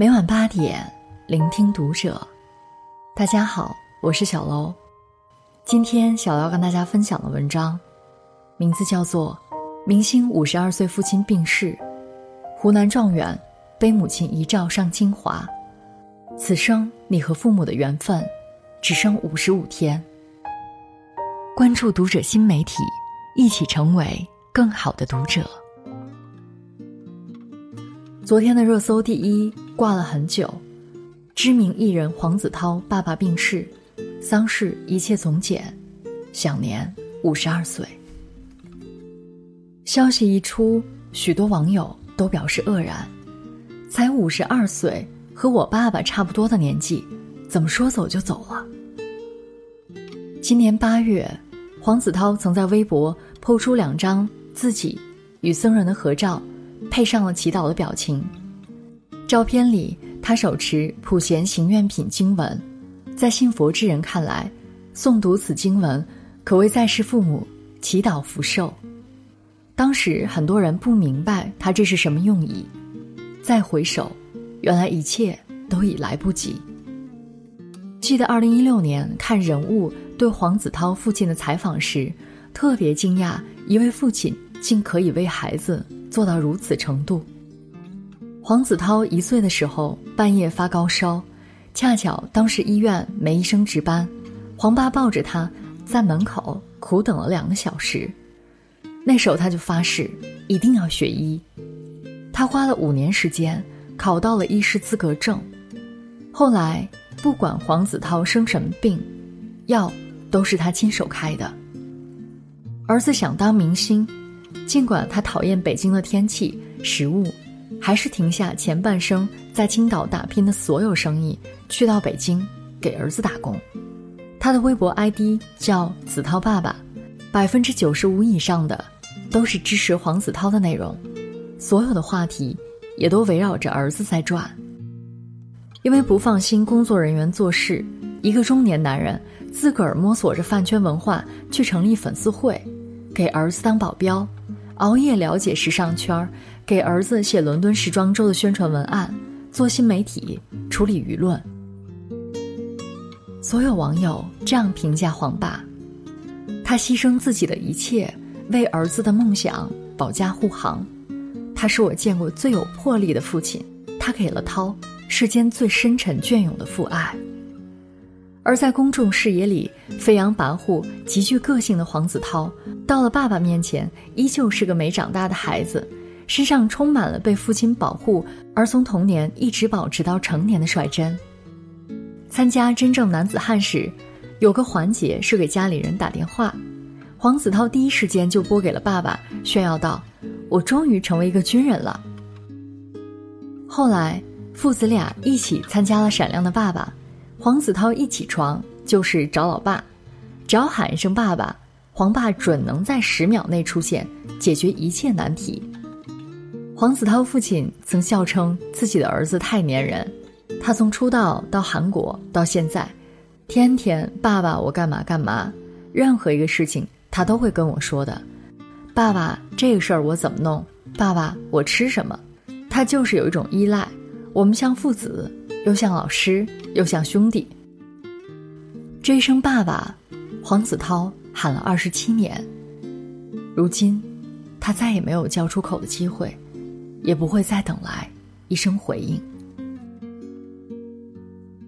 每晚八点，聆听读者。大家好，我是小楼。今天小楼要跟大家分享的文章，名字叫做《明星五十二岁父亲病逝，湖南状元背母亲遗照上清华，此生你和父母的缘分，只剩五十五天》。关注读者新媒体，一起成为更好的读者。昨天的热搜第一挂了很久，知名艺人黄子韬爸爸病逝，丧事一切从简，享年五十二岁。消息一出，许多网友都表示愕然：才五十二岁，和我爸爸差不多的年纪，怎么说走就走了？今年八月，黄子韬曾在微博抛出两张自己与僧人的合照。配上了祈祷的表情。照片里，他手持普贤行愿品经文，在信佛之人看来，诵读此经文可为在世父母祈祷福寿。当时很多人不明白他这是什么用意，再回首，原来一切都已来不及。记得二零一六年看《人物》对黄子韬父亲的采访时，特别惊讶，一位父亲竟可以为孩子。做到如此程度。黄子韬一岁的时候半夜发高烧，恰巧当时医院没医生值班，黄爸抱着他在门口苦等了两个小时。那时候他就发誓一定要学医，他花了五年时间考到了医师资格证。后来不管黄子韬生什么病，药都是他亲手开的。儿子想当明星。尽管他讨厌北京的天气、食物，还是停下前半生在青岛打拼的所有生意，去到北京给儿子打工。他的微博 ID 叫“子韬爸爸”，百分之九十五以上的都是支持黄子韬的内容，所有的话题也都围绕着儿子在转。因为不放心工作人员做事，一个中年男人自个儿摸索着饭圈文化，去成立粉丝会，给儿子当保镖。熬夜了解时尚圈儿，给儿子写伦敦时装周的宣传文案，做新媒体，处理舆论。所有网友这样评价黄爸：他牺牲自己的一切，为儿子的梦想保驾护航。他是我见过最有魄力的父亲，他给了涛世间最深沉隽永的父爱。而在公众视野里飞扬跋扈、极具个性的黄子韬，到了爸爸面前，依旧是个没长大的孩子，身上充满了被父亲保护而从童年一直保持到成年的率真。参加真正男子汉时，有个环节是给家里人打电话，黄子韬第一时间就拨给了爸爸，炫耀道：“我终于成为一个军人了。”后来，父子俩一起参加了《闪亮的爸爸》。黄子韬一起床就是找老爸，只要喊一声“爸爸”，黄爸准能在十秒内出现，解决一切难题。黄子韬父亲曾笑称自己的儿子太粘人，他从出道到韩国到现在，天天“爸爸，我干嘛干嘛”，任何一个事情他都会跟我说的。爸爸，这个事儿我怎么弄？爸爸，我吃什么？他就是有一种依赖，我们像父子。又像老师，又像兄弟。这一声“爸爸”，黄子韬喊了二十七年。如今，他再也没有叫出口的机会，也不会再等来一声回应。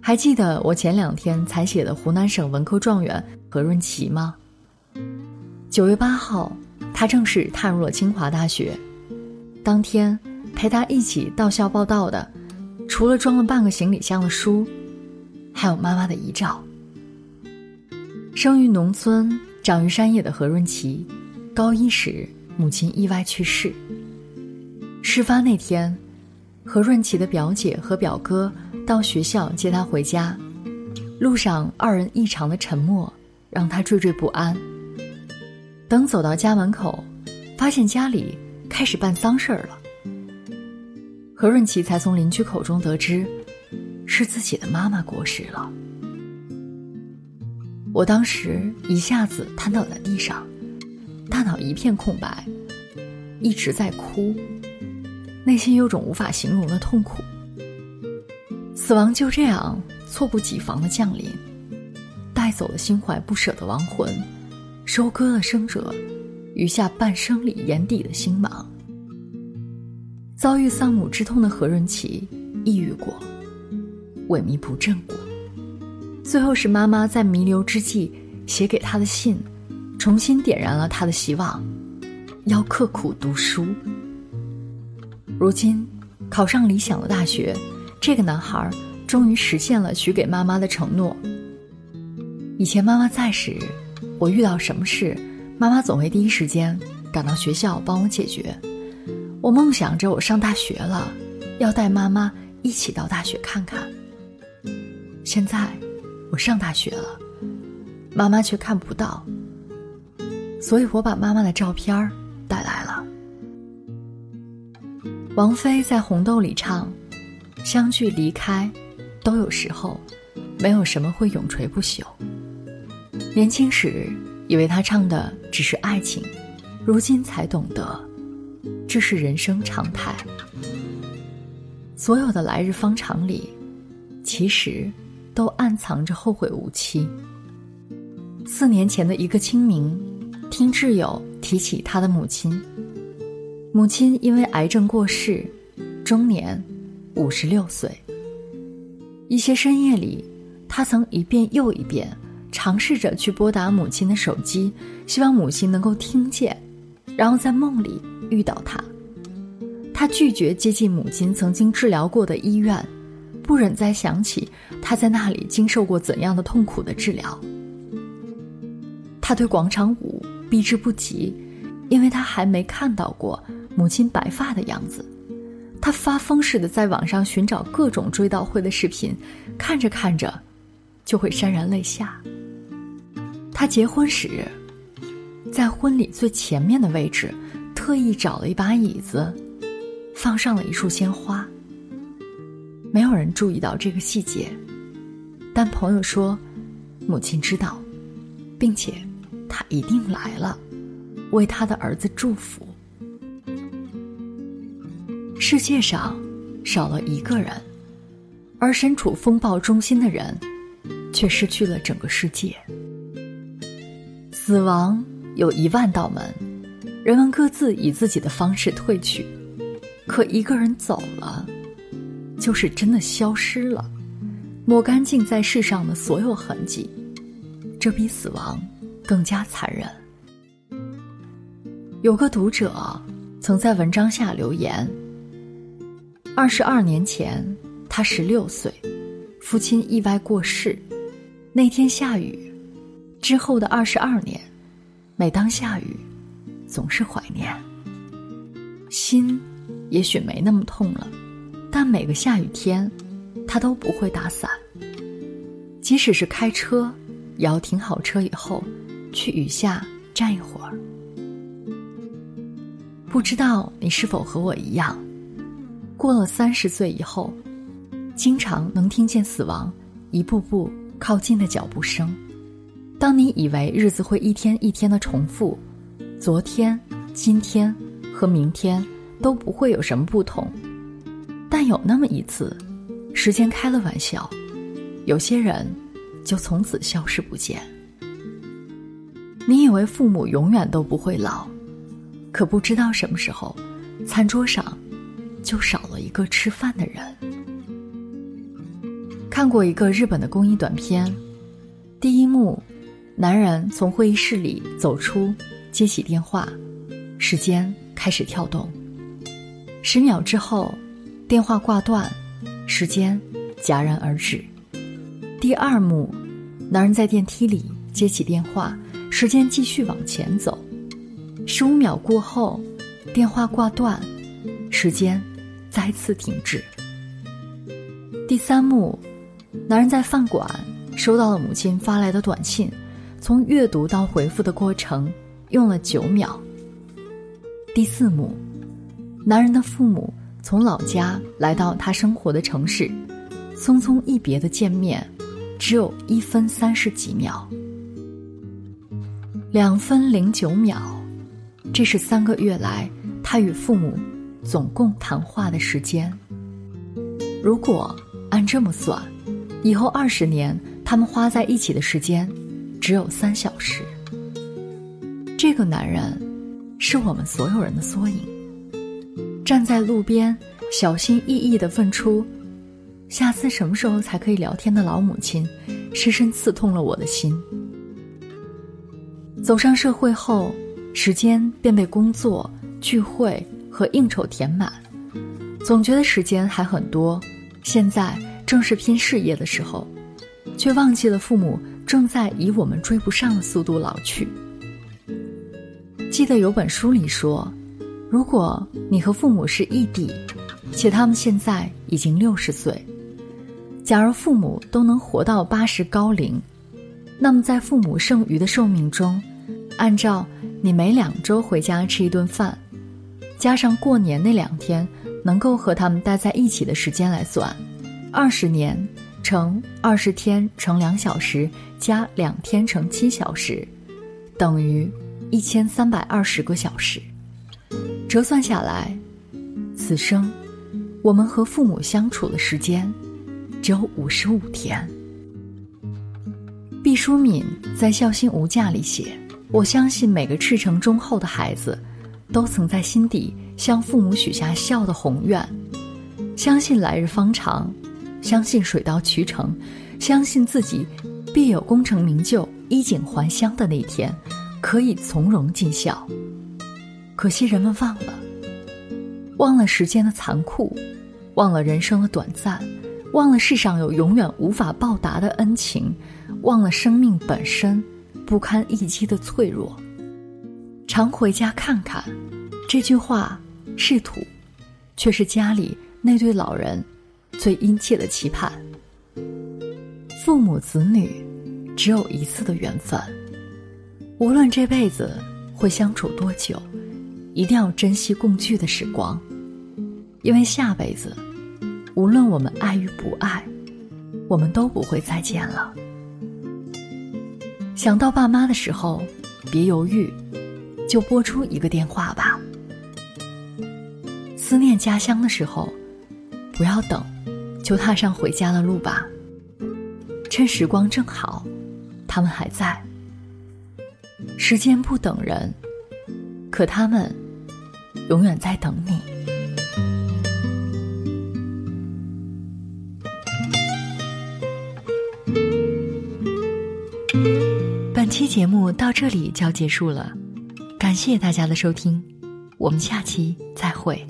还记得我前两天才写的湖南省文科状元何润琪吗？九月八号，他正式踏入了清华大学。当天陪他一起到校报道的。除了装了半个行李箱的书，还有妈妈的遗照。生于农村、长于山野的何润琪，高一时母亲意外去世。事发那天，何润琪的表姐和表哥到学校接她回家，路上二人异常的沉默，让她惴惴不安。等走到家门口，发现家里开始办丧事儿了。何润琪才从邻居口中得知，是自己的妈妈过世了。我当时一下子瘫倒在地上，大脑一片空白，一直在哭，内心有种无法形容的痛苦。死亡就这样猝不及防的降临，带走了心怀不舍的亡魂，收割了生者余下半生里眼底的星芒。遭遇丧母之痛的何润琪抑郁过，萎靡不振过，最后是妈妈在弥留之际写给他的信，重新点燃了他的希望，要刻苦读书。如今，考上理想的大学。这个男孩终于实现了许给妈妈的承诺。以前妈妈在时，我遇到什么事，妈妈总会第一时间赶到学校帮我解决。我梦想着我上大学了，要带妈妈一起到大学看看。现在我上大学了，妈妈却看不到，所以我把妈妈的照片儿王菲在《红豆》里唱。相聚离开，都有时候，没有什么会永垂不朽。年轻时以为他唱的只是爱情，如今才懂得，这是人生常态。所有的来日方长里，其实都暗藏着后会无期。四年前的一个清明，听挚友提起他的母亲，母亲因为癌症过世，终年。五十六岁。一些深夜里，他曾一遍又一遍尝试着去拨打母亲的手机，希望母亲能够听见，然后在梦里遇到他。他拒绝接近母亲曾经治疗过的医院，不忍再想起他在那里经受过怎样的痛苦的治疗。他对广场舞避之不及，因为他还没看到过母亲白发的样子。他发疯似的在网上寻找各种追悼会的视频，看着看着，就会潸然泪下。他结婚时，在婚礼最前面的位置，特意找了一把椅子，放上了一束鲜花。没有人注意到这个细节，但朋友说，母亲知道，并且他一定来了，为他的儿子祝福。世界上少了一个人，而身处风暴中心的人，却失去了整个世界。死亡有一万道门，人们各自以自己的方式退去，可一个人走了，就是真的消失了，抹干净在世上的所有痕迹。这比死亡更加残忍。有个读者曾在文章下留言。二十二年前，他十六岁，父亲意外过世。那天下雨，之后的二十二年，每当下雨，总是怀念。心也许没那么痛了，但每个下雨天，他都不会打伞。即使是开车，也要停好车以后，去雨下站一会儿。不知道你是否和我一样？过了三十岁以后，经常能听见死亡一步步靠近的脚步声。当你以为日子会一天一天的重复，昨天、今天和明天都不会有什么不同，但有那么一次，时间开了玩笑，有些人就从此消失不见。你以为父母永远都不会老，可不知道什么时候，餐桌上。就少了一个吃饭的人。看过一个日本的公益短片，第一幕，男人从会议室里走出，接起电话，时间开始跳动。十秒之后，电话挂断，时间戛然而止。第二幕，男人在电梯里接起电话，时间继续往前走。十五秒过后，电话挂断，时间。再次停止。第三幕，男人在饭馆收到了母亲发来的短信，从阅读到回复的过程用了九秒。第四幕，男人的父母从老家来到他生活的城市，匆匆一别的见面，只有一分三十几秒，两分零九秒，这是三个月来他与父母。总共谈话的时间，如果按这么算，以后二十年他们花在一起的时间只有三小时。这个男人是我们所有人的缩影。站在路边，小心翼翼地问出：“下次什么时候才可以聊天？”的老母亲，深深刺痛了我的心。走上社会后，时间便被工作、聚会和应酬填满，总觉得时间还很多。现在正是拼事业的时候，却忘记了父母正在以我们追不上的速度老去。记得有本书里说，如果你和父母是异地，且他们现在已经六十岁，假如父母都能活到八十高龄，那么在父母剩余的寿命中，按照你每两周回家吃一顿饭，加上过年那两天能够和他们待在一起的时间来算，二十年乘二十天乘两小时加两天乘七小时，等于一千三百二十个小时。折算下来，此生我们和父母相处的时间只有五十五天。毕淑敏在《孝心无价》里写。我相信每个赤诚忠厚的孩子，都曾在心底向父母许下孝的宏愿，相信来日方长，相信水到渠成，相信自己必有功成名就、衣锦还乡的那一天，可以从容尽孝。可惜人们忘了，忘了时间的残酷，忘了人生的短暂，忘了世上有永远无法报答的恩情，忘了生命本身。不堪一击的脆弱，常回家看看。这句话是土，却是家里那对老人最殷切的期盼。父母子女只有一次的缘分，无论这辈子会相处多久，一定要珍惜共聚的时光，因为下辈子，无论我们爱与不爱，我们都不会再见了。想到爸妈的时候，别犹豫，就拨出一个电话吧。思念家乡的时候，不要等，就踏上回家的路吧。趁时光正好，他们还在。时间不等人，可他们永远在等你。本期节目到这里就要结束了，感谢大家的收听，我们下期再会。